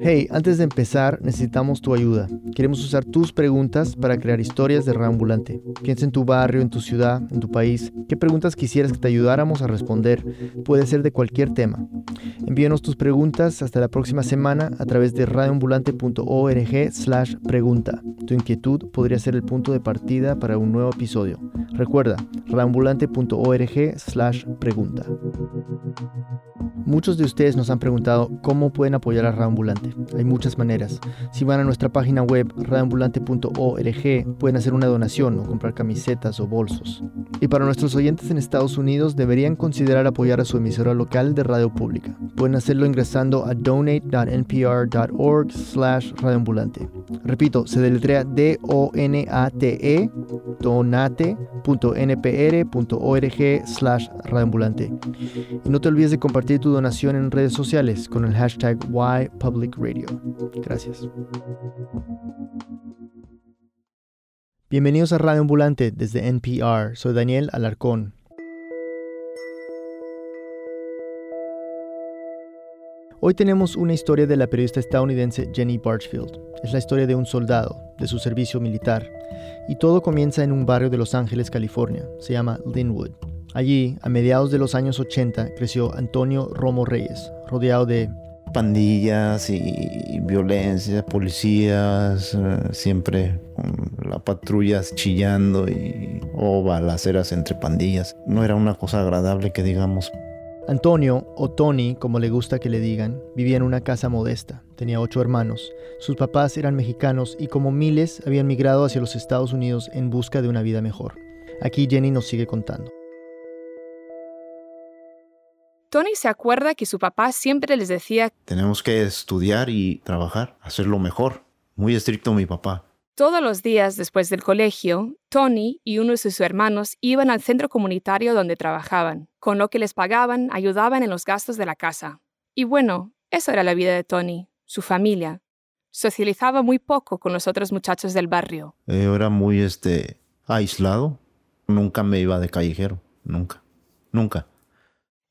Hey, antes de empezar, necesitamos tu ayuda. Queremos usar tus preguntas para crear historias de Reambulante. Piensa en tu barrio, en tu ciudad, en tu país. ¿Qué preguntas quisieras que te ayudáramos a responder? Puede ser de cualquier tema. Envíanos tus preguntas hasta la próxima semana a través de radioambulante.org slash pregunta. Tu inquietud podría ser el punto de partida para un nuevo episodio. Recuerda, radioambulante.org slash pregunta. Muchos de ustedes nos han preguntado cómo pueden apoyar a Radioambulante. Hay muchas maneras. Si van a nuestra página web radioambulante.org pueden hacer una donación o comprar camisetas o bolsos. Y para nuestros oyentes en Estados Unidos deberían considerar apoyar a su emisora local de radio pública. Pueden hacerlo ingresando a donate.npr.org slash radioambulante. Repito, se deletrea D-O-N-A-T-E donate.npr.org slash radioambulante. Y no te olvides de compartir tu donación en redes sociales con el hashtag YPublicRadio. Gracias. Bienvenidos a Radio Ambulante desde NPR. Soy Daniel Alarcón. Hoy tenemos una historia de la periodista estadounidense Jenny Barchfield. Es la historia de un soldado, de su servicio militar. Y todo comienza en un barrio de Los Ángeles, California. Se llama Linwood. Allí, a mediados de los años 80, creció Antonio Romo Reyes, rodeado de pandillas y violencia, policías, eh, siempre con la patrulla chillando y o balaceras entre pandillas. No era una cosa agradable que digamos. Antonio, o Tony, como le gusta que le digan, vivía en una casa modesta. Tenía ocho hermanos. Sus papás eran mexicanos y como miles habían migrado hacia los Estados Unidos en busca de una vida mejor. Aquí Jenny nos sigue contando. Tony se acuerda que su papá siempre les decía, Tenemos que estudiar y trabajar, hacerlo mejor. Muy estricto mi papá. todos los días después del colegio, Tony y uno de sus hermanos iban al centro comunitario donde trabajaban. Con lo que les pagaban, ayudaban en los gastos de la casa. Y bueno, eso era la vida de Tony, su familia. Socializaba muy poco con los otros muchachos del barrio. Eh, Yo era muy este aislado. Nunca me iba de callejero. Nunca. Nunca.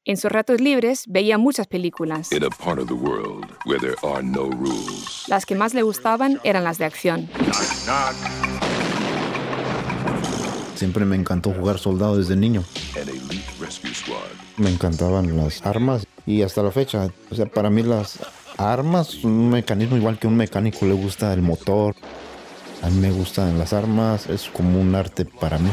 En sus ratos libres veía muchas películas. No. Las que más le gustaban eran las de acción. Siempre me encantó jugar soldado desde niño. Me encantaban las armas y hasta la fecha, o sea, para mí las armas, un mecanismo igual que un mecánico le gusta el motor. A mí me gustan las armas, es como un arte para mí.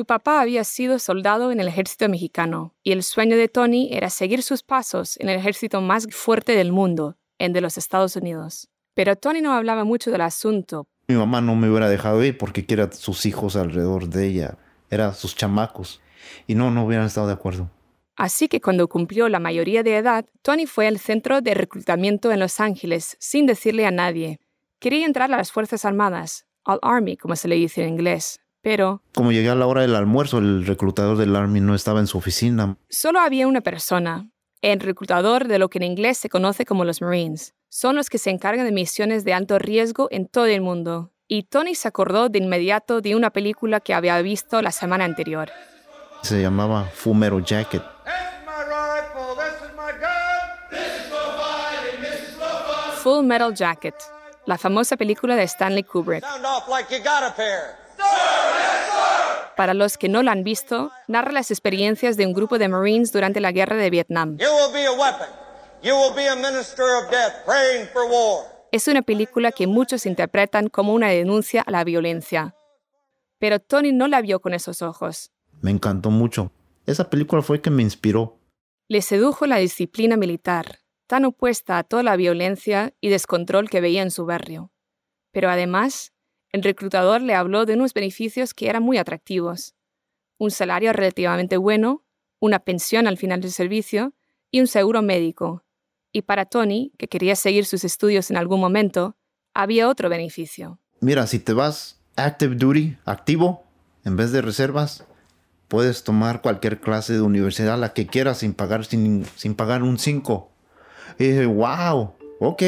Su papá había sido soldado en el ejército mexicano y el sueño de Tony era seguir sus pasos en el ejército más fuerte del mundo, el de los Estados Unidos. Pero Tony no hablaba mucho del asunto. Mi mamá no me hubiera dejado ir porque quiera sus hijos alrededor de ella, era sus chamacos. Y no, no hubieran estado de acuerdo. Así que cuando cumplió la mayoría de edad, Tony fue al centro de reclutamiento en Los Ángeles sin decirle a nadie. Quería entrar a las Fuerzas Armadas, al Army, como se le dice en inglés. Pero Como llegué a la hora del almuerzo, el reclutador del Army no estaba en su oficina. solo había una persona, el reclutador de lo que en inglés se conoce como los Marines. Son los que se encargan de misiones de alto riesgo en todo el mundo. Y Tony se acordó de inmediato de una película que había visto la semana anterior. Se llamaba Fumero Jacket. Full Metal Jacket, la famosa película de Stanley Kubrick. Sound off like you got a pair. Para los que no la han visto, narra las experiencias de un grupo de Marines durante la guerra de Vietnam. Es una película que muchos interpretan como una denuncia a la violencia. Pero Tony no la vio con esos ojos. Me encantó mucho. Esa película fue que me inspiró. Le sedujo la disciplina militar, tan opuesta a toda la violencia y descontrol que veía en su barrio. Pero además, el reclutador le habló de unos beneficios que eran muy atractivos. Un salario relativamente bueno, una pensión al final del servicio y un seguro médico. Y para Tony, que quería seguir sus estudios en algún momento, había otro beneficio. Mira, si te vas active duty, activo, en vez de reservas, puedes tomar cualquier clase de universidad, la que quieras, sin pagar, sin, sin pagar un 5. Y dije, wow, ok,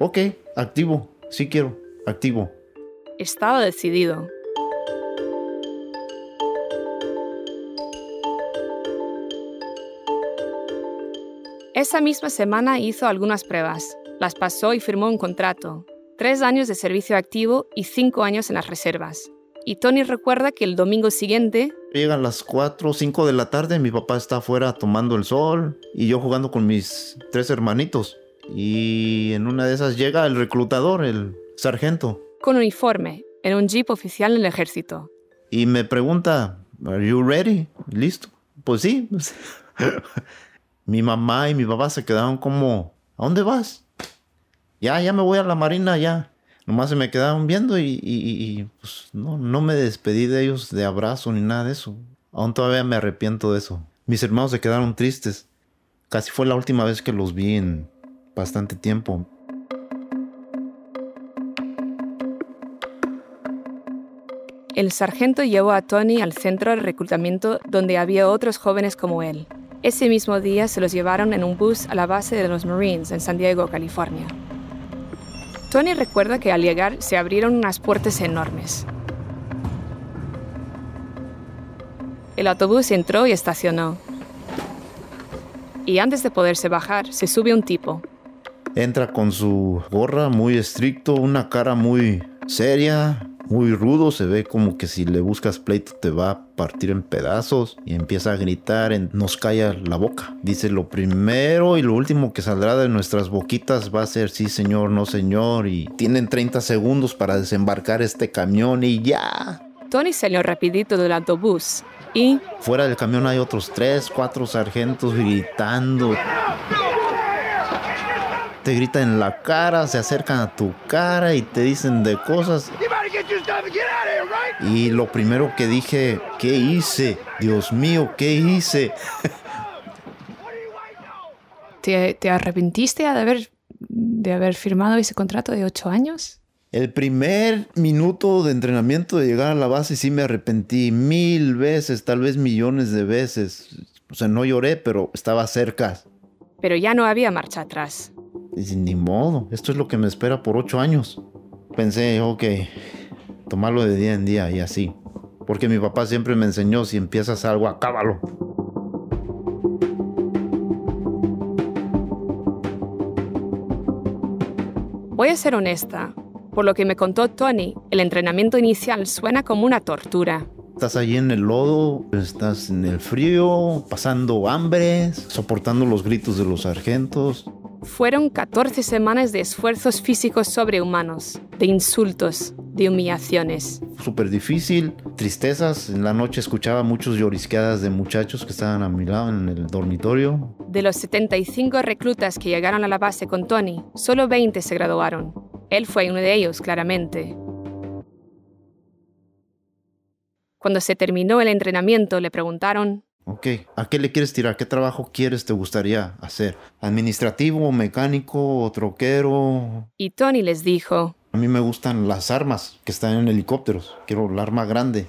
ok, activo, sí quiero, activo estaba decidido. Esa misma semana hizo algunas pruebas, las pasó y firmó un contrato, tres años de servicio activo y cinco años en las reservas. Y Tony recuerda que el domingo siguiente... Llegan las 4 o 5 de la tarde, mi papá está afuera tomando el sol y yo jugando con mis tres hermanitos. Y en una de esas llega el reclutador, el sargento, con uniforme, en un jeep oficial en el ejército. Y me pregunta, ¿Are you ready? ¿Listo? Pues sí. mi mamá y mi papá se quedaron como, ¿a dónde vas? Ya, ya me voy a la marina, ya. Nomás se me quedaron viendo y, pues, no, no me despedí de ellos de abrazo ni nada de eso. Aún todavía me arrepiento de eso. Mis hermanos se quedaron tristes. Casi fue la última vez que los vi en bastante tiempo. El sargento llevó a Tony al centro de reclutamiento donde había otros jóvenes como él. Ese mismo día se los llevaron en un bus a la base de los Marines en San Diego, California. Tony recuerda que al llegar se abrieron unas puertas enormes. El autobús entró y estacionó. Y antes de poderse bajar, se sube un tipo. Entra con su gorra muy estricto, una cara muy seria, muy rudo, se ve como que si le buscas pleito te va a partir en pedazos y empieza a gritar, en, nos calla la boca. Dice lo primero y lo último que saldrá de nuestras boquitas va a ser sí señor, no señor y tienen 30 segundos para desembarcar este camión y ya. Tony salió rapidito del autobús y... Fuera del camión hay otros tres, cuatro sargentos gritando te gritan en la cara, se acercan a tu cara y te dicen de cosas. Y lo primero que dije, ¿qué hice? Dios mío, ¿qué hice? ¿Te, arrepentiste de haber, de haber firmado ese contrato de ocho años? El primer minuto de entrenamiento de llegar a la base sí me arrepentí mil veces, tal vez millones de veces. O sea, no lloré, pero estaba cerca. Pero ya no había marcha atrás. Y ni modo, esto es lo que me espera por ocho años. Pensé, ok, tomarlo de día en día y así. Porque mi papá siempre me enseñó, si empiezas algo, acábalo. Voy a ser honesta. Por lo que me contó Tony, el entrenamiento inicial suena como una tortura. Estás allí en el lodo, estás en el frío, pasando hambre, soportando los gritos de los sargentos. Fueron 14 semanas de esfuerzos físicos sobrehumanos, de insultos, de humillaciones. Súper difícil, tristezas. En la noche escuchaba muchos llorisqueadas de muchachos que estaban a mi lado en el dormitorio. De los 75 reclutas que llegaron a la base con Tony, solo 20 se graduaron. Él fue uno de ellos, claramente. Cuando se terminó el entrenamiento, le preguntaron Ok, ¿a qué le quieres tirar? ¿Qué trabajo quieres, te gustaría hacer? ¿Administrativo, mecánico, troquero? Y Tony les dijo, A mí me gustan las armas que están en helicópteros. Quiero el arma grande.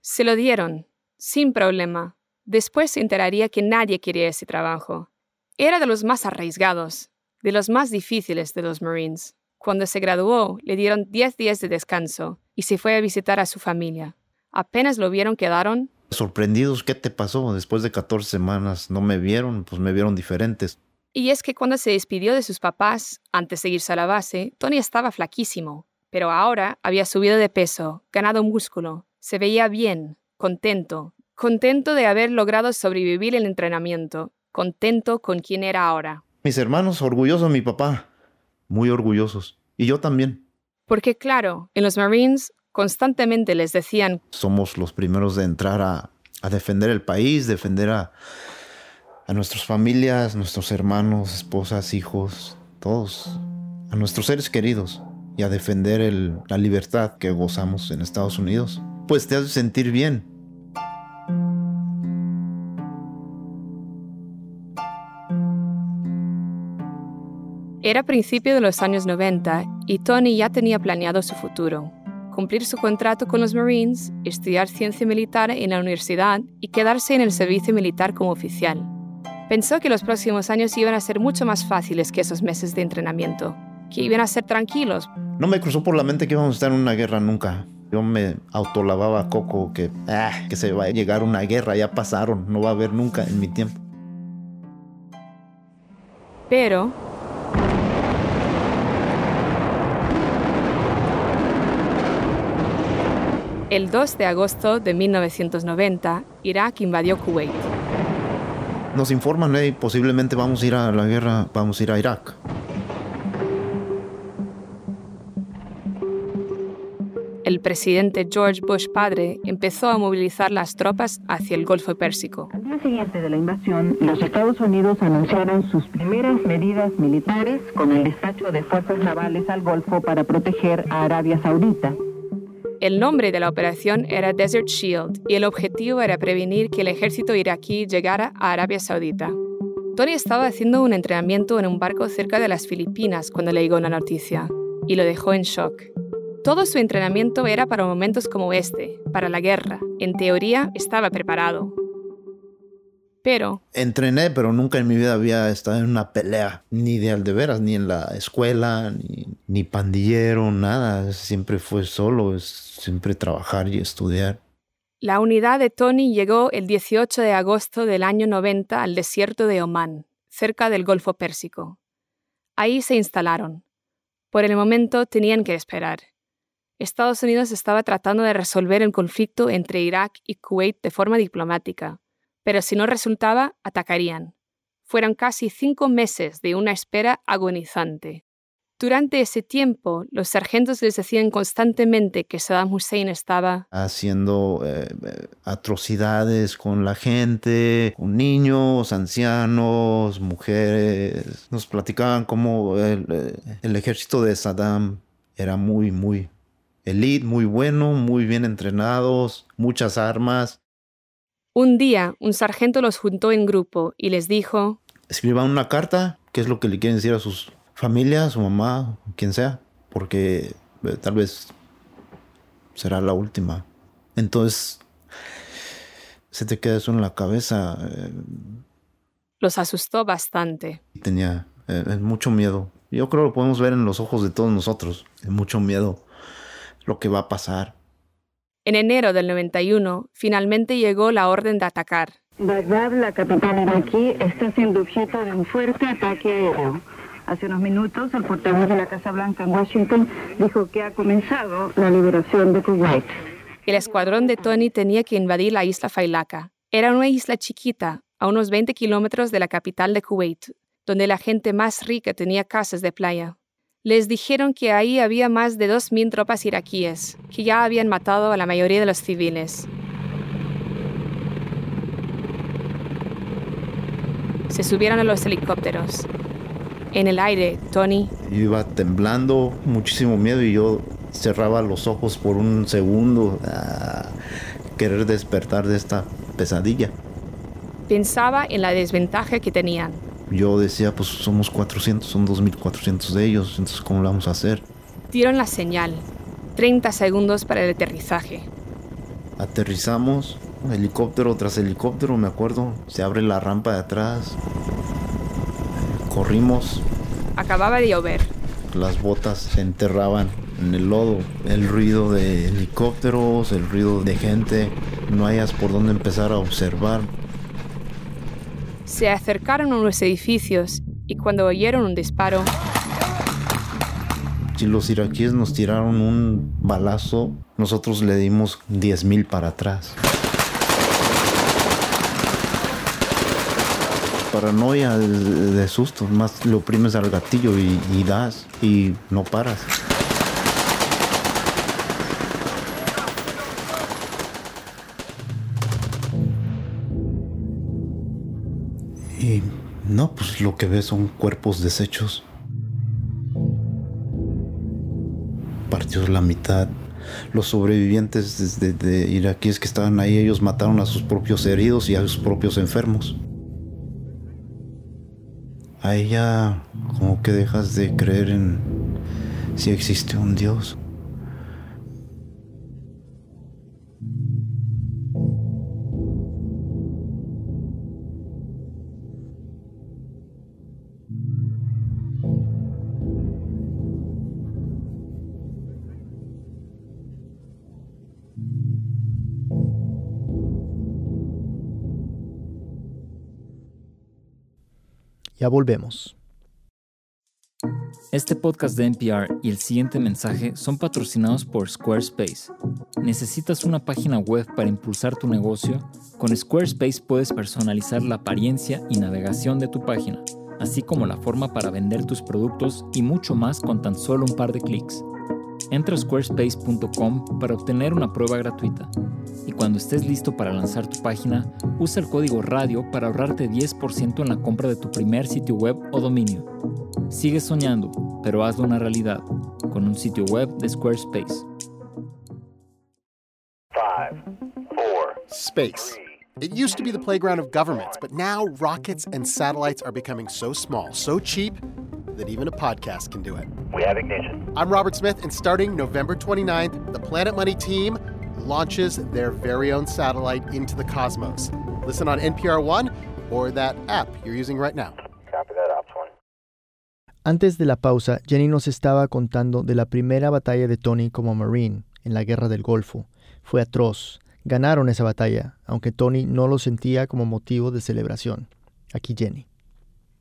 Se lo dieron, sin problema. Después se enteraría que nadie quería ese trabajo. Era de los más arriesgados, de los más difíciles de los Marines. Cuando se graduó, le dieron 10 días de descanso y se fue a visitar a su familia. Apenas lo vieron quedaron sorprendidos, ¿qué te pasó? Después de 14 semanas no me vieron, pues me vieron diferentes. Y es que cuando se despidió de sus papás, antes de irse a la base, Tony estaba flaquísimo, pero ahora había subido de peso, ganado músculo, se veía bien, contento, contento de haber logrado sobrevivir el entrenamiento, contento con quien era ahora. Mis hermanos, orgullosos de mi papá, muy orgullosos, y yo también. Porque claro, en los Marines constantemente les decían, somos los primeros de entrar a, defender el país, defender a, a nuestras familias, nuestros hermanos, esposas, hijos, todos, a nuestros seres queridos y a defender la libertad que gozamos en Estados Unidos. Pues te hace sentir bien. Era principio de los años 90 y Tony ya tenía planeado su futuro cumplir su contrato con los Marines, estudiar ciencia militar en la universidad y quedarse en el servicio militar como oficial. Pensó que los próximos años iban a ser mucho más fáciles que esos meses de entrenamiento, que iban a ser tranquilos. No me cruzó por la mente que íbamos a estar en una guerra nunca. Yo me autolavaba coco que, ah, que se va a llegar una guerra, ya pasaron, no va a haber nunca en mi tiempo. Pero El 2 de agosto de 1990, Irak invadió Kuwait. Nos informan, que posiblemente vamos a ir a la guerra, vamos a ir a Irak. El presidente George Bush padre empezó a movilizar las tropas hacia el Golfo Pérsico. Al día siguiente de la invasión, los Estados Unidos anunciaron sus primeras medidas militares con el despacho de fuerzas navales al Golfo para proteger a Arabia Saudita. El nombre de la operación era Desert Shield y el objetivo era prevenir que el ejército iraquí llegara a Arabia Saudita. Tony estaba haciendo un entrenamiento en un barco cerca de las Filipinas cuando le llegó la noticia y lo dejó en shock. Todo su entrenamiento era para momentos como este, para la guerra. En teoría estaba preparado, pero... Entrené, pero nunca en mi vida había estado en una pelea, ni de aldeveras, ni en la escuela, ni, ni pandillero, nada. Siempre fue solo, siempre trabajar y estudiar. La unidad de Tony llegó el 18 de agosto del año 90 al desierto de Omán, cerca del Golfo Pérsico. Ahí se instalaron. Por el momento tenían que esperar. Estados Unidos estaba tratando de resolver el conflicto entre Irak y Kuwait de forma diplomática, pero si no resultaba, atacarían. Fueron casi cinco meses de una espera agonizante. Durante ese tiempo, los sargentos les decían constantemente que Saddam Hussein estaba haciendo eh, atrocidades con la gente, con niños, ancianos, mujeres. Nos platicaban cómo el, eh, el ejército de Saddam era muy, muy elite, muy bueno, muy bien entrenados, muchas armas. Un día, un sargento los juntó en grupo y les dijo, escriban una carta, qué es lo que le quieren decir a sus familias, su mamá, quien sea, porque eh, tal vez será la última. Entonces, se te queda eso en la cabeza. Eh. los asustó bastante. Tenía eh, mucho miedo. Yo creo que lo podemos ver en los ojos de todos nosotros. Mucho miedo lo que va a pasar. En enero del 91, finalmente llegó la orden de atacar. Bagdad, la capital iraquí, está siendo objeto de un fuerte ataque aéreo. Hace unos minutos, el portavoz de la Casa Blanca en Washington dijo que ha comenzado la liberación de Kuwait. El escuadrón de Tony tenía que invadir la isla Failaka. Era una isla chiquita, a unos 20 kilómetros de la capital de Kuwait, donde la gente más rica tenía casas de playa les dijeron que ahí había más de 2.000 tropas iraquíes, que ya habían matado a la mayoría de los civiles. Se subieron a los helicópteros. En el aire, Tony... iba temblando, muchísimo miedo y yo cerraba los ojos por un segundo a querer despertar de esta pesadilla. Pensaba en la desventaja que tenían yo decía, pues somos 400, son 2.400 de ellos, entonces ¿cómo lo vamos a hacer? Dieron la señal, 30 segundos para el aterrizaje. Aterrizamos, helicóptero tras helicóptero, me acuerdo, se abre la rampa de atrás, corrimos. Acababa de llover. Las botas se enterraban en el lodo, el ruido de helicópteros, el ruido de gente, no hayas por dónde empezar a observar se acercaron a unos edificios y cuando oyeron un disparo... Si los iraquíes nos tiraron un balazo, nosotros le dimos 10.000 para atrás. Paranoia de, susto, más le oprimes al gatillo y, y das y no paras. Lo que ves son cuerpos deshechos. Partidos la mitad. Los sobrevivientes de, de, iraquíes que estaban ahí, ellos mataron a sus propios heridos y a sus propios enfermos. A ella como que dejas de creer en si existe un Dios. Ya volvemos. Este podcast de NPR y el siguiente mensaje son patrocinados por Squarespace. ¿Necesitas una página web para impulsar tu negocio? Con Squarespace puedes personalizar la apariencia y navegación de tu página, así como la forma para vender tus productos y mucho más con tan solo un par de clics. Entra a squarespace.com para obtener una prueba gratuita. Y cuando estés listo para lanzar tu página, usa el código RADIO para ahorrarte 10% en la compra de tu primer sitio web o dominio. Sigue soñando, pero hazlo una realidad con un sitio web de Squarespace. Five, four, Space. It used to be the playground of governments, but now rockets and satellites are becoming so small, so cheap, that even a podcast can do it. we have ignition. I'm Robert Smith, and starting November 29th, the Planet Money team launches their very own satellite into the cosmos. Listen on NPR One or that app you're using right now. Copy that, Ops 1. Antes de la pausa, Jenny nos estaba contando de la primera batalla de Tony como Marine en la Guerra del Golfo. Fue atroz. Ganaron esa batalla, aunque Tony no lo sentía como motivo de celebración. Aquí Jenny.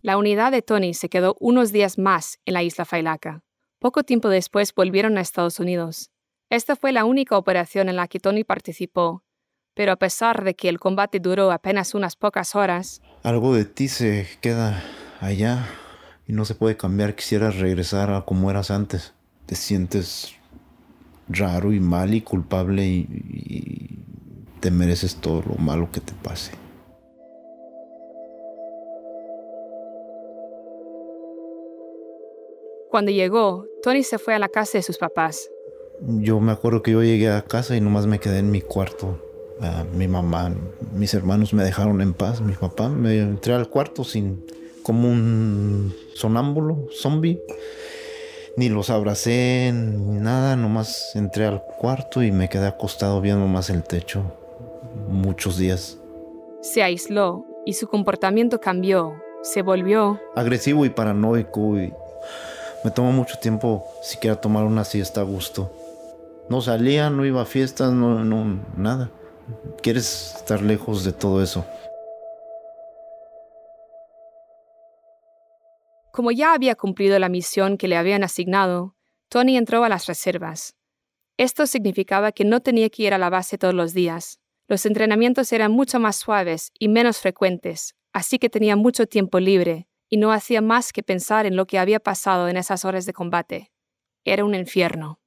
La unidad de Tony se quedó unos días más en la isla Failaka. Poco tiempo después volvieron a Estados Unidos. Esta fue la única operación en la que Tony participó, pero a pesar de que el combate duró apenas unas pocas horas, Algo de ti se queda allá y no se puede cambiar. Quisieras regresar a como eras antes. Te sientes raro y mal y culpable y, y te mereces todo lo malo que te pase. cuando llegó, Tony se fue a la casa de sus papás. Yo me acuerdo que yo llegué a casa y nomás me quedé en mi cuarto. Ah, mi mamá, mis hermanos me dejaron en paz. Mi papá, me entré al cuarto sin como un sonámbulo, zombie. Ni los abracé, ni nada. Nomás entré al cuarto y me quedé acostado viendo más el techo muchos días. Se aisló y su comportamiento cambió. Se volvió Agresivo y paranoico y me tomó mucho tiempo siquiera tomar una siesta a gusto. No salía, no iba a fiestas, no, no, nada. Quieres estar lejos de todo eso. Como ya había cumplido la misión que le habían asignado, Tony entró a las reservas. Esto significaba que no tenía que ir a la base todos los días. Los entrenamientos eran mucho más suaves y menos frecuentes, así que tenía mucho tiempo libre y no hacía más que pensar en lo que había pasado en esas horas de combate. Era un infierno.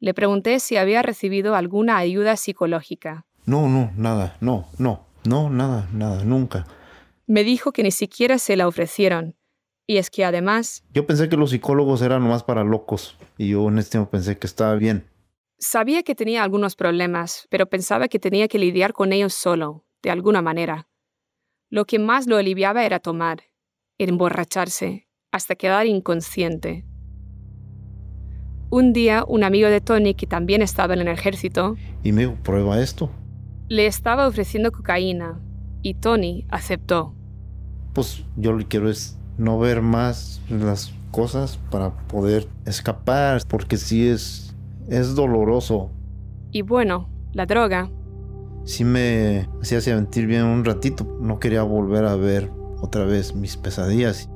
Le pregunté si había recibido alguna ayuda psicológica. No, no, nada, no, no, no, nada, nada, nunca. Me dijo que ni siquiera se la ofrecieron. Y es que además Yo pensé que los psicólogos eran nomás para locos y yo en este tiempo pensé que estaba bien. sabía que tenía algunos problemas, pero pensaba que tenía que lidiar con ellos solo, de alguna manera. Lo que más lo aliviaba era tomar, emborracharse, hasta quedar inconsciente. Un día, un amigo de Tony, que también estaba en el ejército, Y me dijo, prueba esto. le estaba ofreciendo cocaína, y Tony aceptó. Pues yo lo que quiero es no ver más las cosas para poder escapar, porque sí es, es doloroso. Y bueno, la droga Sí me hacía sentir bien un ratito. No quería volver a ver otra vez mis pesadillas.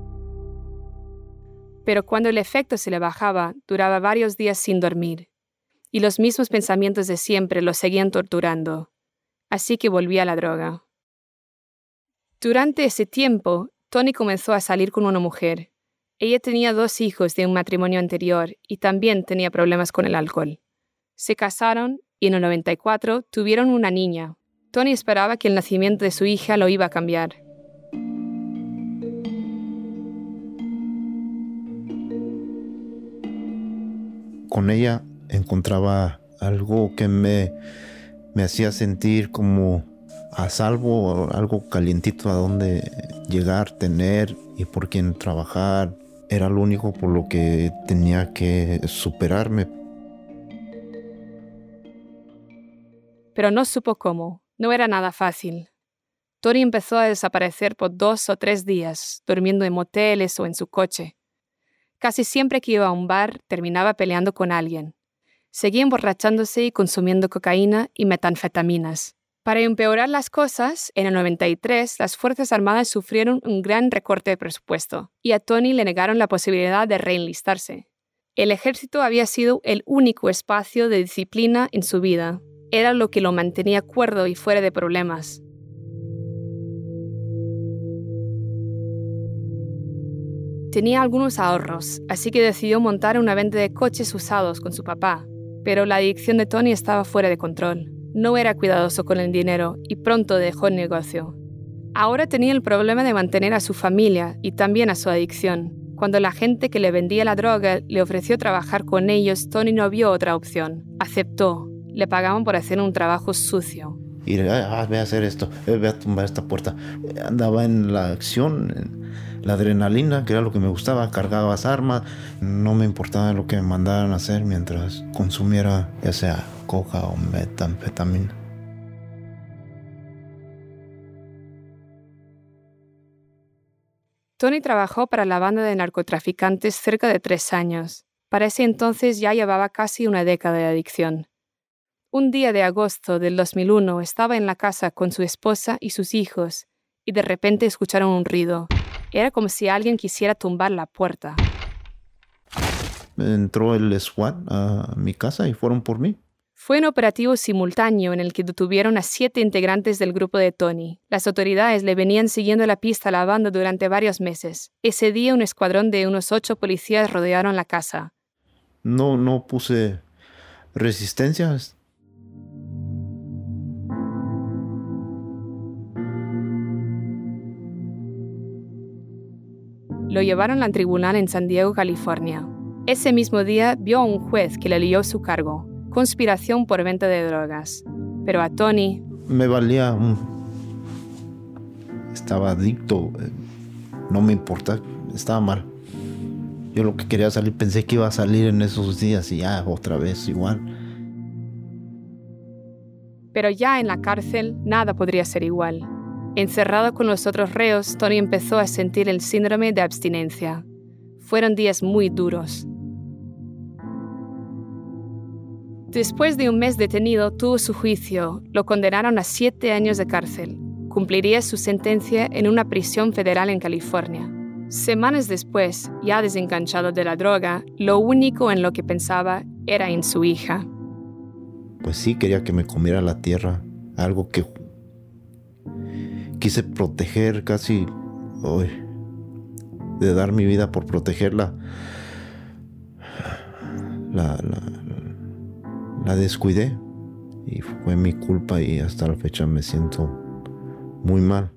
pero cuando el efecto se le bajaba, duraba varios días sin dormir, y los mismos pensamientos de siempre lo seguían torturando. Así que volví a la droga. Durante ese tiempo, Tony comenzó a salir con una mujer. Ella tenía dos hijos de un matrimonio anterior y también tenía problemas con el alcohol. Se casaron y en el 94 tuvieron una niña. Tony esperaba que el nacimiento de su hija lo iba a cambiar. Con ella encontraba algo que me, me hacía sentir como a salvo, algo calientito a donde llegar, tener y por quién trabajar. Era lo único por lo que tenía que superarme. pero no supo cómo. No era nada fácil. Tori empezó a desaparecer por dos o tres días, durmiendo en moteles o en su coche. Casi siempre que iba a un bar terminaba peleando con alguien. Seguía emborrachándose y consumiendo cocaína y metanfetaminas. Para empeorar las cosas, en el 93 las Fuerzas Armadas sufrieron un gran recorte de presupuesto y a Tony le negaron la posibilidad de reenlistarse. El ejército había sido el único espacio de disciplina en su vida. Era lo que lo mantenía cuerdo y fuera de problemas. Tenía algunos ahorros, así que decidió montar una venta de coches usados con su papá, pero la adicción de Tony estaba fuera de control. No era cuidadoso con el dinero y pronto dejó el negocio. Ahora tenía el problema de mantener a su familia y también a su adicción. Cuando la gente que le vendía la droga le ofreció trabajar con ellos, Tony no vio otra opción. Aceptó. Le pagaban por hacer un trabajo sucio. Y ah, voy a hacer esto, eh, voy a tumbar esta puerta. Andaba en la acción, la adrenalina, que era lo que me gustaba. Cargaba armas, no me importaba lo que me mandaran hacer mientras consumiera ya sea coca o metanfetamina. Tony trabajó para la banda de narcotraficantes cerca de tres años. Para ese entonces ya llevaba casi una década de adicción. Un día de agosto del 2001 estaba en la casa con su esposa y sus hijos y de repente escucharon un ruido. Era como si alguien quisiera tumbar la puerta. Entró el SWAT a mi casa y fueron por mí. Fue un operativo simultáneo en el que detuvieron a siete integrantes del grupo de Tony. Las autoridades le venían siguiendo la pista a la banda durante varios meses. Ese día un escuadrón de unos ocho policías rodearon la casa. No, no puse resistencia. Lo llevaron al tribunal en San Diego, California. Ese mismo día vio a un juez que le lió su cargo, conspiración por venta de drogas. Pero a Tony... Me valía. Estaba adicto, eh, no me importa, estaba mal. Yo lo que quería salir, pensé que iba a salir en esos días y ya otra vez igual. Pero ya en la cárcel nada podría ser igual. Encerrado con los otros reos, Tony empezó a sentir el síndrome de abstinencia. Fueron días muy duros. Después de un mes detenido, tuvo su juicio. Lo condenaron a siete años de cárcel. Cumpliría su sentencia en una prisión federal en California. Semanas después, ya desenganchado de la droga, lo único en lo que pensaba era en su hija. Pues sí, quería que me comiera la tierra. Algo que quise proteger casi hoy, de dar mi vida por protegerla. La, la, la descuidé y fue mi culpa y hasta la fecha me siento muy mal.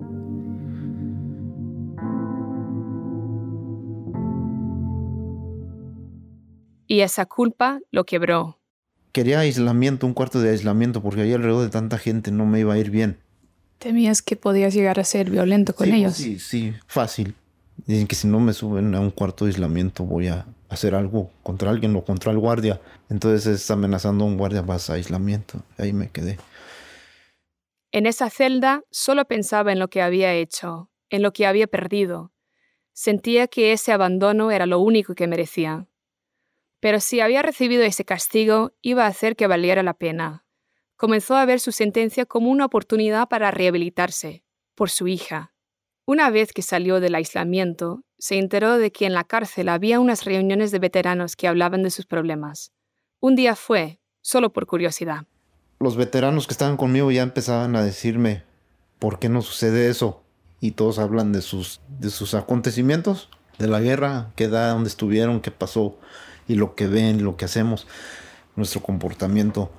Y esa culpa lo quebró. Quería aislamiento, un cuarto de aislamiento, porque ahí alrededor de tanta gente no me iba a ir bien. Temías que podías llegar a ser violento con ellos. Sí, sí, fácil. Dicen que si no me suben a un cuarto de aislamiento voy a hacer algo contra alguien o contra el guardia. Entonces está amenazando a un guardia, vas a aislamiento. Ahí me quedé. En esa celda solo pensaba en lo que había hecho, en lo que había perdido. Sentía que ese abandono era lo único que merecía. Pero si había recibido ese castigo, iba a hacer que valiera la pena comenzó a ver su sentencia como una oportunidad para rehabilitarse, por su hija. Una vez que salió del aislamiento, se enteró de que en la cárcel había unas reuniones de veteranos que hablaban de sus problemas. Un día fue, solo por curiosidad. Los veteranos que estaban conmigo ya empezaban a decirme, ¿por qué no sucede eso? Y todos hablan de sus, de sus acontecimientos, de la guerra, qué da, dónde estuvieron, qué pasó, y lo que ven, lo que hacemos, nuestro comportamiento.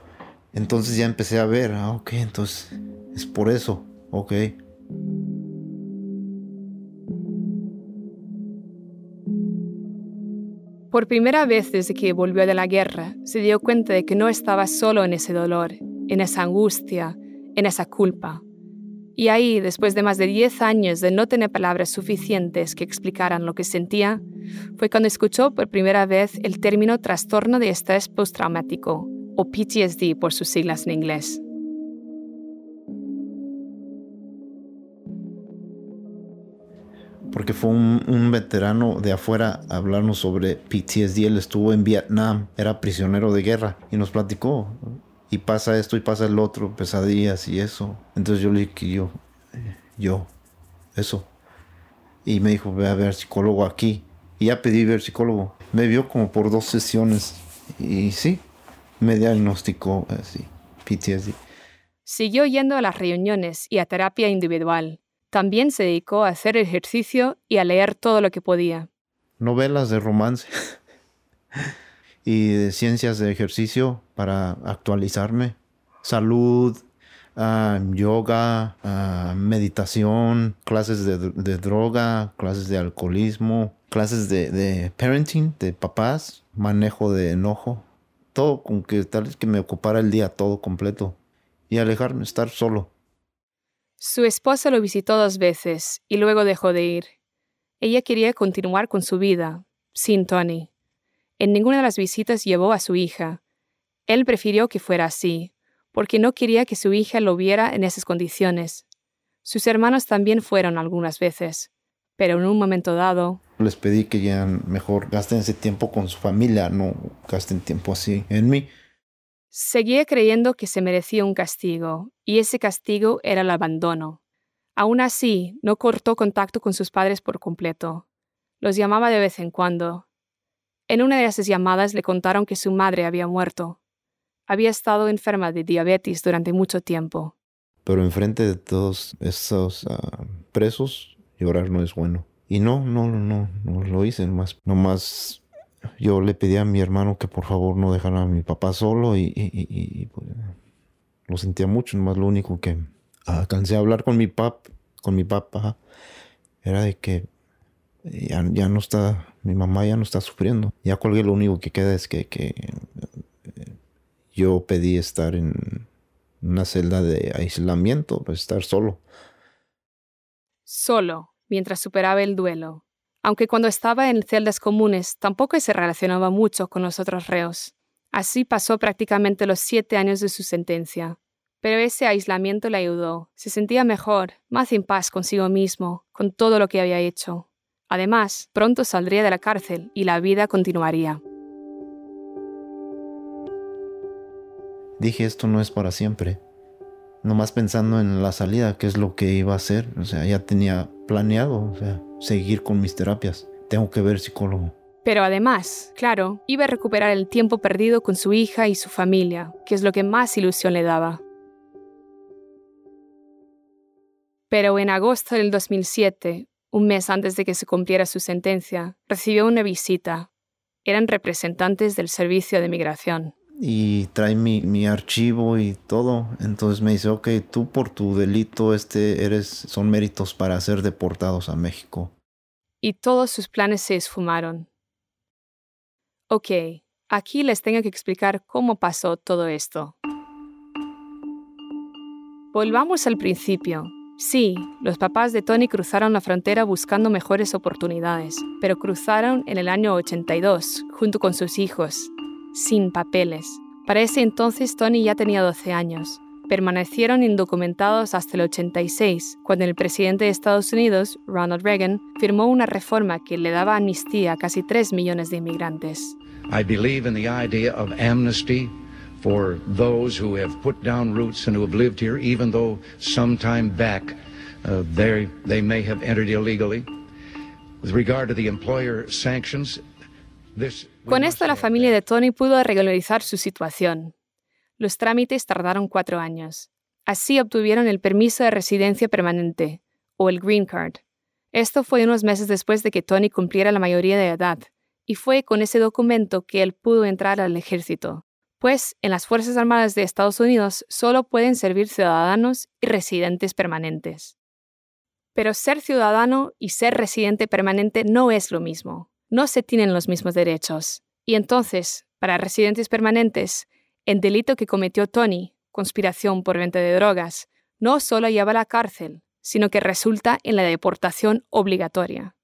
Entonces ya empecé a ver, ah, ok, entonces es por eso, ok. Por primera vez desde que volvió de la guerra, se dio cuenta de que no estaba solo en ese dolor, en esa angustia, en esa culpa. Y ahí, después de más de 10 años de no tener palabras suficientes que explicaran lo que sentía, fue cuando escuchó por primera vez el término trastorno de estrés postraumático, o PTSD por sus siglas en inglés. Porque fue un, veterano de afuera a hablarnos sobre PTSD. Él estuvo en Vietnam, era prisionero de guerra y nos platicó. y pasa esto y pasa el otro, pesadillas y eso. Entonces yo le dije que yo, yo, eso. Y me dijo, ve a ver psicólogo aquí. Y ya pedí ver psicólogo. Me vio como por dos sesiones y sí, me diagnosticó así, PTSD. Siguió yendo a las reuniones y a terapia individual. También se dedicó a hacer ejercicio y a leer todo lo que podía. Novelas de romance y de ciencias de ejercicio para actualizarme. Salud, ah, yoga, ah, meditación, clases de, de droga, clases de alcoholismo, clases de, de parenting, de papás, manejo de enojo. Todo con que tal vez que me ocupara el día todo completo y alejarme, estar solo. Su esposa lo visitó dos veces y luego dejó de ir. Ella quería continuar con su vida, sin Tony. En ninguna de las visitas llevó a su hija. Él prefirió que fuera así, porque no quería que su hija lo viera en esas condiciones. Sus hermanos también fueron algunas veces, pero en un momento dado... Les pedí que ya mejor gasten ese tiempo con su familia, no gasten tiempo así en mí. Seguía creyendo que se merecía un castigo, y ese castigo era el abandono. Aún así, no cortó contacto con sus padres por completo. Los llamaba de vez en cuando. En una de esas llamadas le contaron que su madre había muerto. Había estado enferma de diabetes durante mucho tiempo. Pero enfrente de todos esos ah, presos, llorar no es bueno. Y no, no, no, no lo hice, nomás, nomás yo le pedí a mi hermano que por favor no dejara a mi papá solo y, pues, lo sentía mucho, nomás lo único que alcancé a hablar con mi pap, con mi papá, era de que ya, ya, no está, mi mamá ya no está sufriendo. Ya colgué, lo único que queda es que, que yo pedí estar en una celda de aislamiento, pues estar solo. Solo, mientras superaba el duelo aunque cuando estaba en celdas comunes tampoco se relacionaba mucho con los otros reos. Así pasó prácticamente los siete años de su sentencia. Pero ese aislamiento le ayudó. Se sentía mejor, más en paz consigo mismo, con todo lo que había hecho. Además, pronto saldría de la cárcel y la vida continuaría. Dije, esto no es para siempre. Nomás pensando en la salida, qué es lo que iba a hacer. O sea, ya tenía planeado, o sea, seguir con mis terapias. Tengo que ver psicólogo. Pero además, claro, iba a recuperar el tiempo perdido con su hija y su familia, que es lo que más ilusión le daba. Pero en agosto del 2007, un mes antes de que se cumpliera su sentencia, recibió una visita. Eran representantes del Servicio de Migración y trae mi, mi, archivo y todo. Entonces me dice, ok, tú por tu delito este eres, son méritos para ser deportados a México. Y todos sus planes se esfumaron. Ok, aquí les tengo que explicar cómo pasó todo esto. Volvamos al principio. Sí, los papás de Tony cruzaron la frontera buscando mejores oportunidades, pero cruzaron en el año 82, junto con sus hijos, sin papeles. Para ese entonces Tony ya tenía 12 años. Permanecieron indocumentados hasta el 86, cuando el presidente de Estados Unidos, Ronald Reagan, firmó una reforma que le daba amnistía a casi 3 millones de inmigrantes. I believe in the idea of amnesty for those who have put down roots and who have lived here, even though some time back uh, they may have entered illegally. With regard to the employer sanctions, con esto la familia de Tony pudo regularizar su situación. Los trámites tardaron cuatro años. Así obtuvieron el permiso de residencia permanente, o el Green Card. Esto fue unos meses después de que Tony cumpliera la mayoría de edad, y fue con ese documento que él pudo entrar al ejército, pues en las Fuerzas Armadas de Estados Unidos solo pueden servir ciudadanos y residentes permanentes. Pero ser ciudadano y ser residente permanente no es lo mismo no se tienen los mismos derechos. Y entonces, para residentes permanentes, el delito que cometió Tony, conspiración por venta de drogas, no solo lleva a la cárcel, sino que resulta en la deportación obligatoria.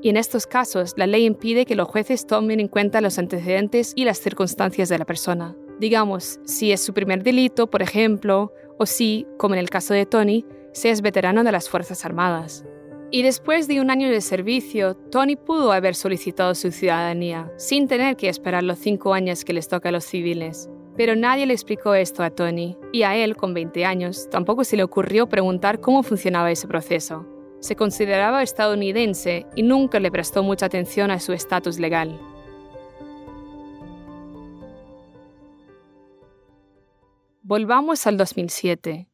Y en estos casos, la ley impide que los jueces tomen en cuenta los antecedentes y las circunstancias de la persona. Digamos, si es su primer delito, por ejemplo, o si, como en el caso de Tony, seas veterano de las Fuerzas Armadas. Y después de un año de servicio, Tony pudo haber solicitado su ciudadanía, sin tener que esperar los cinco años que les toca a los civiles. Pero nadie le explicó esto a Tony, y a él, con 20 años, tampoco se le ocurrió preguntar cómo funcionaba ese proceso. Se consideraba estadounidense y nunca le prestó mucha atención a su estatus legal. Volvamos al 2007.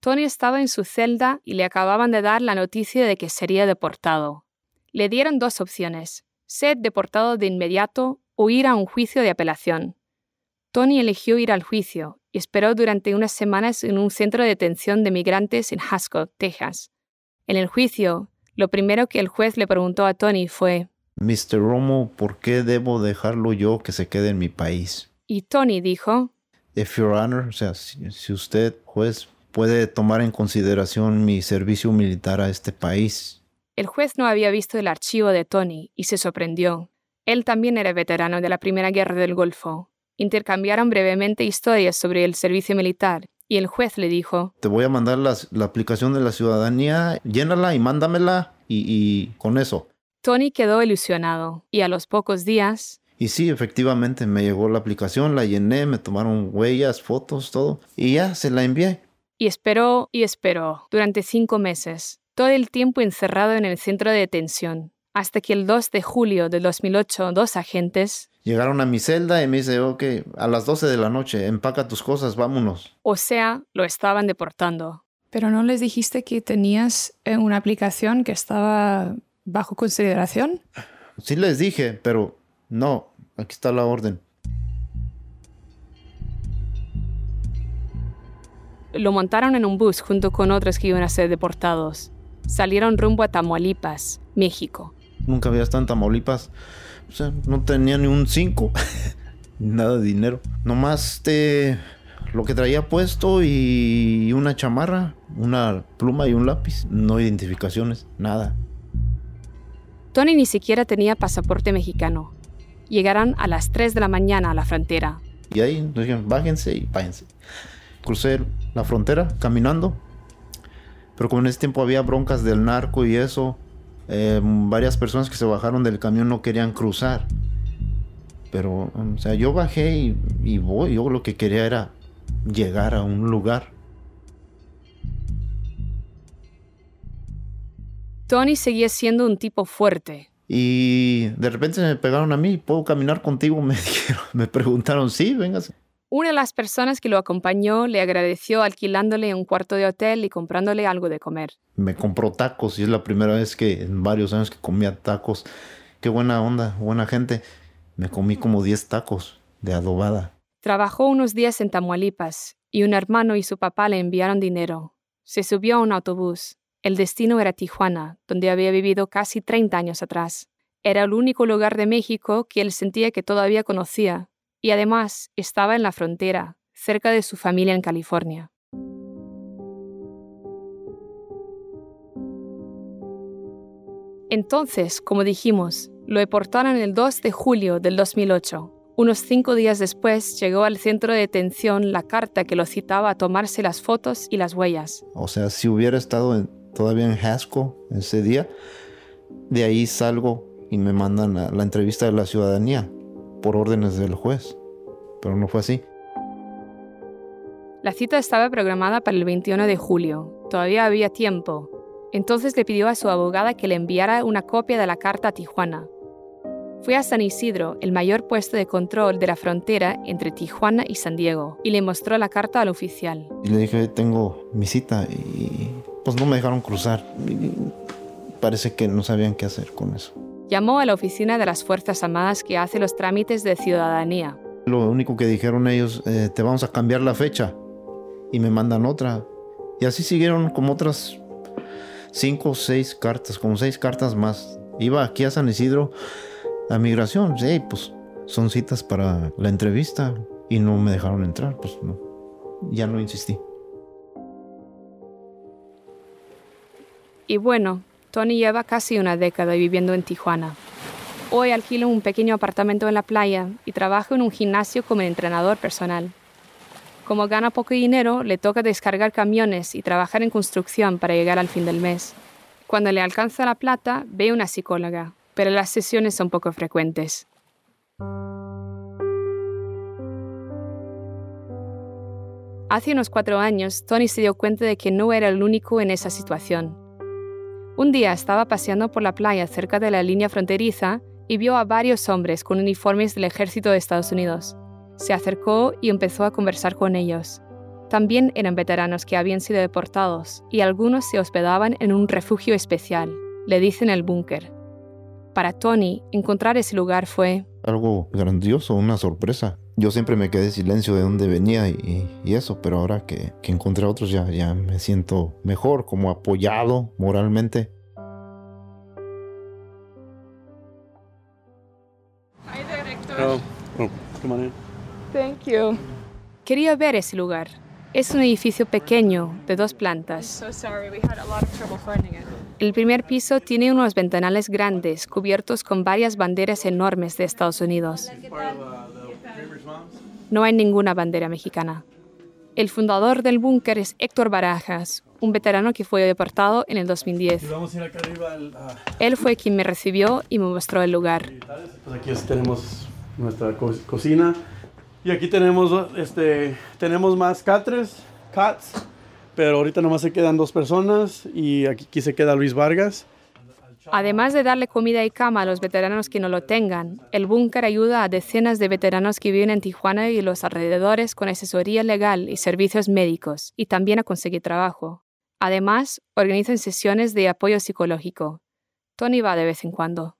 Tony estaba en su celda y le acababan de dar la noticia de que sería deportado. Le dieron dos opciones, ser deportado de inmediato o ir a un juicio de apelación. Tony eligió ir al juicio y esperó durante unas semanas en un centro de detención de migrantes en Haskell, Texas. En el juicio, lo primero que el juez le preguntó a Tony fue, Mr. Romo, ¿por qué debo dejarlo yo que se quede en mi país? Y Tony dijo, If Your Honor, o sea, si, si usted, juez, puede tomar en consideración mi servicio militar a este país. El juez no había visto el archivo de Tony y se sorprendió. Él también era veterano de la Primera Guerra del Golfo. Intercambiaron brevemente historias sobre el servicio militar y el juez le dijo, Te voy a mandar las- la aplicación de la ciudadanía, llénala y mándamela y, y con eso. Tony quedó ilusionado y a los pocos días, Y sí, efectivamente me llegó la aplicación, la llené, me tomaron huellas, fotos, todo. Y ya se la envié. Y esperó y esperó durante cinco meses, todo el tiempo encerrado en el centro de detención, hasta que el 2 de julio de 2008 dos agentes, Llegaron a mi celda y me dice, ok, a las 12 de la noche, empaca tus cosas, vámonos. o sea, lo estaban deportando. Pero no les dijiste que tenías eh, una aplicación que estaba bajo consideración. Sí les dije, pero no, aquí está la orden. Lo montaron en un bus junto con otros que iban a ser deportados. Salieron rumbo a Tamaulipas, México. Nunca había estado en Tamaulipas. O sea, no tenía ni un 5. Nada de dinero. Nomás este, lo que traía puesto y una chamarra, una pluma y un lápiz. No identificaciones, nada. Tony ni siquiera tenía pasaporte mexicano. Llegaron a las 3 de la mañana a la frontera. Y ahí nos dijeron, bájense y váyanse. Crucé la frontera caminando. Pero como en ese tiempo había broncas del narco y eso, eh, varias personas que se bajaron del camión no querían cruzar. Pero, o sea, yo bajé y, y voy. Yo lo que quería era llegar a un lugar. Tony seguía siendo un tipo fuerte. Y de repente se me pegaron a mí. ¿Puedo caminar contigo? Me dijeron. Me preguntaron, sí, vengas. Una de las personas que lo acompañó le agradeció alquilándole un cuarto de hotel y comprándole algo de comer. Me compró tacos y es la primera vez que en varios años que comía tacos. Qué buena onda, buena gente. Me comí como 10 tacos de adobada. Trabajó unos días en Tamaulipas y un hermano y su papá le enviaron dinero. Se subió a un autobús. El destino era Tijuana, donde había vivido casi 30 años atrás. Era el único lugar de México que él sentía que todavía conocía, y además estaba en la frontera, cerca de su familia en California. Entonces, como dijimos, lo deportaron el 2 de julio del 2008. Unos cinco días después llegó al centro de detención la carta que lo citaba a tomarse las fotos y las huellas. O sea, si hubiera estado todavía en Haskell ese día, de ahí salgo y me mandan a la entrevista de la ciudadanía por órdenes del juez. Pero no fue así. La cita estaba programada para el 21 de julio. Todavía había tiempo. Entonces le pidió a su abogada que le enviara una copia de la carta a Tijuana. Fue a San Isidro, el mayor puesto de control de la frontera entre Tijuana y San Diego, y le mostró la carta al oficial. Y le dije, tengo mi cita y pues no me dejaron cruzar. Y parece que no sabían qué hacer con eso. Llamó a la oficina de las Fuerzas Armadas que hace los trámites de ciudadanía. Lo único que dijeron ellos, eh, te vamos a cambiar la fecha. Y me mandan otra. Y así siguieron como otras cinco o seis cartas, como seis cartas más. Iba aquí a San Isidro a migración. Sí, pues son citas para la entrevista. Y no me dejaron entrar, pues no. Ya no insistí. Y bueno, Tony lleva casi una década viviendo en Tijuana. Hoy alquila un pequeño apartamento en la playa y trabaja en un gimnasio como entrenador personal. Como gana poco dinero, le toca descargar camiones y trabajar en construcción para llegar al fin del mes. Cuando le alcanza la plata, ve una psicóloga, pero las sesiones son poco frecuentes. Hace unos cuatro años, Tony se dio cuenta de que no era el único en esa situación. Un día estaba paseando por la playa cerca de la línea fronteriza y vio a varios hombres con uniformes del ejército de Estados Unidos. Se acercó y empezó a conversar con ellos. También eran veteranos que habían sido deportados y algunos se hospedaban en un refugio especial, le dicen el búnker. Para Tony, encontrar ese lugar fue... Algo grandioso, una sorpresa. Yo siempre me quedé en silencio de dónde venía y, y eso, pero ahora que, que, encontré a otros ya, ya me siento mejor, como apoyado moralmente. Hi there, Héctor. Oh, oh, come on in. Thank you. Quería ver ese lugar. Es un edificio pequeño, de dos plantas. El primer piso tiene unos ventanales grandes cubiertos con varias banderas enormes de Estados Unidos. No hay ninguna bandera mexicana. El fundador del búnker es Héctor Barajas, un veterano que fue deportado en el 2010. Él fue quien me recibió y me mostró el lugar. Pues aquí tenemos nuestra co cocina y aquí tenemos, este, tenemos más catres, cats, pero ahorita nomás se quedan dos personas y aquí, aquí se queda Luis Vargas. Además de darle comida y cama a los veteranos que no lo tengan, el búnker ayuda a decenas de veteranos que viven en Tijuana y los alrededores con asesoría legal y servicios médicos, y también a conseguir trabajo. Además, organizan sesiones de apoyo psicológico. Tony va de vez en cuando.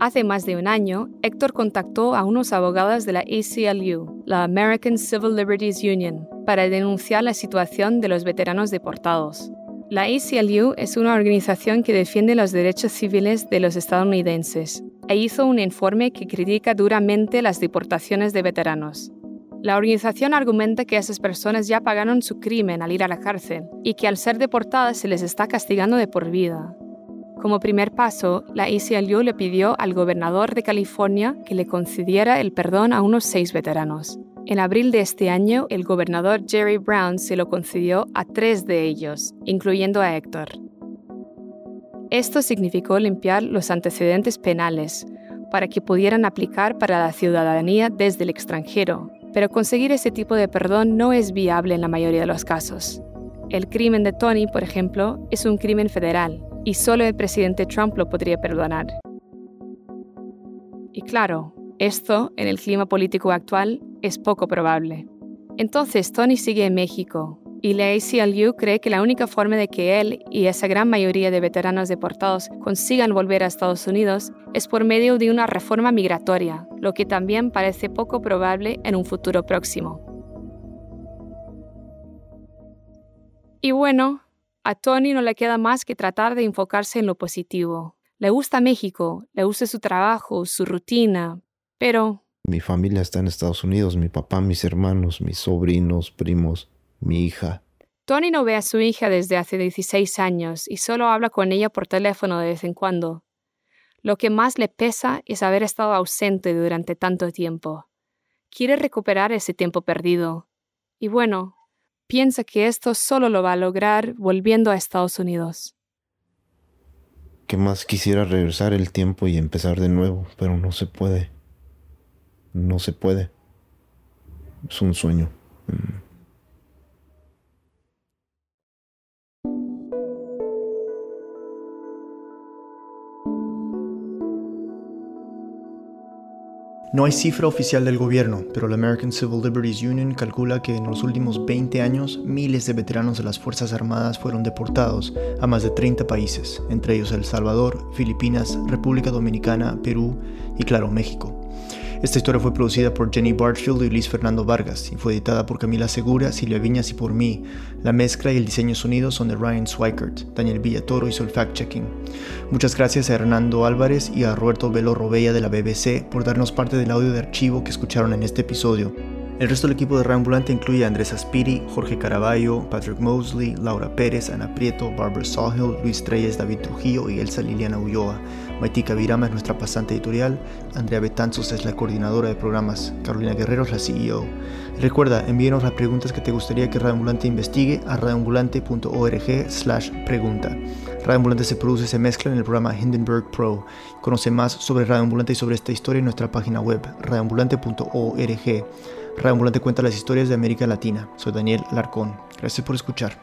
Hace más de un año, Héctor contactó a unos abogados de la ACLU, la American Civil Liberties Union, para denunciar la situación de los veteranos deportados. La ACLU es una organización que defiende los derechos civiles de los estadounidenses e hizo un informe que critica duramente las deportaciones de veteranos. La organización argumenta que esas personas ya pagaron su crimen al ir a la cárcel y que al ser deportadas se les está castigando de por vida. Como primer paso, la ACLU le pidió al gobernador de California que le concediera el perdón a unos seis veteranos. En abril de este año, el gobernador Jerry Brown se lo concedió a tres de ellos, incluyendo a Héctor. Esto significó limpiar los antecedentes penales para que pudieran aplicar para la ciudadanía desde el extranjero, pero conseguir ese tipo de perdón no es viable en la mayoría de los casos. El crimen de Tony, por ejemplo, es un crimen federal y solo el presidente Trump lo podría perdonar. Y claro, esto, en el clima político actual, es poco probable. Entonces Tony sigue en México y la ACLU cree que la única forma de que él y esa gran mayoría de veteranos deportados consigan volver a Estados Unidos es por medio de una reforma migratoria, lo que también parece poco probable en un futuro próximo. Y bueno, a Tony no le queda más que tratar de enfocarse en lo positivo. Le gusta México, le gusta su trabajo, su rutina, pero... Mi familia está en Estados Unidos, mi papá, mis hermanos, mis sobrinos, primos, mi hija. Tony no ve a su hija desde hace 16 años y solo habla con ella por teléfono de vez en cuando. Lo que más le pesa es haber estado ausente durante tanto tiempo. Quiere recuperar ese tiempo perdido. Y bueno, piensa que esto solo lo va a lograr volviendo a Estados Unidos. ¿Qué más quisiera regresar el tiempo y empezar de nuevo, pero no se puede. No se puede. Es un sueño. Mm. No hay cifra oficial del gobierno, pero la American Civil Liberties Union calcula que en los últimos 20 años miles de veteranos de las Fuerzas Armadas fueron deportados a más de 30 países, entre ellos El Salvador, Filipinas, República Dominicana, Perú y claro, México. Esta historia fue producida por Jenny Bartfield y Luis Fernando Vargas y fue editada por Camila Segura, Silvia Viñas y por mí. La mezcla y el diseño sonido son de Ryan Swikert. Daniel Villatoro hizo el fact-checking. Muchas gracias a Hernando Álvarez y a Roberto Velo Robella de la BBC por darnos parte del audio de archivo que escucharon en este episodio. El resto del equipo de Rambulante incluye a Andrés Aspiri, Jorge Caraballo, Patrick Mosley, Laura Pérez, Ana Prieto, Barbara Sawhill, Luis Treyes, David Trujillo y Elsa Liliana Ulloa. Maitika Virama es nuestra pasante editorial, Andrea Betanzos es la coordinadora de programas, Carolina Guerrero es la CEO. Recuerda, envíenos las preguntas que te gustaría que Radio Ambulante investigue a radioambulante.org slash pregunta. Radio Ambulante se produce y se mezcla en el programa Hindenburg Pro. Conoce más sobre Radio Ambulante y sobre esta historia en nuestra página web, radioambulante.org. Radio Ambulante cuenta las historias de América Latina. Soy Daniel Larcón. Gracias por escuchar.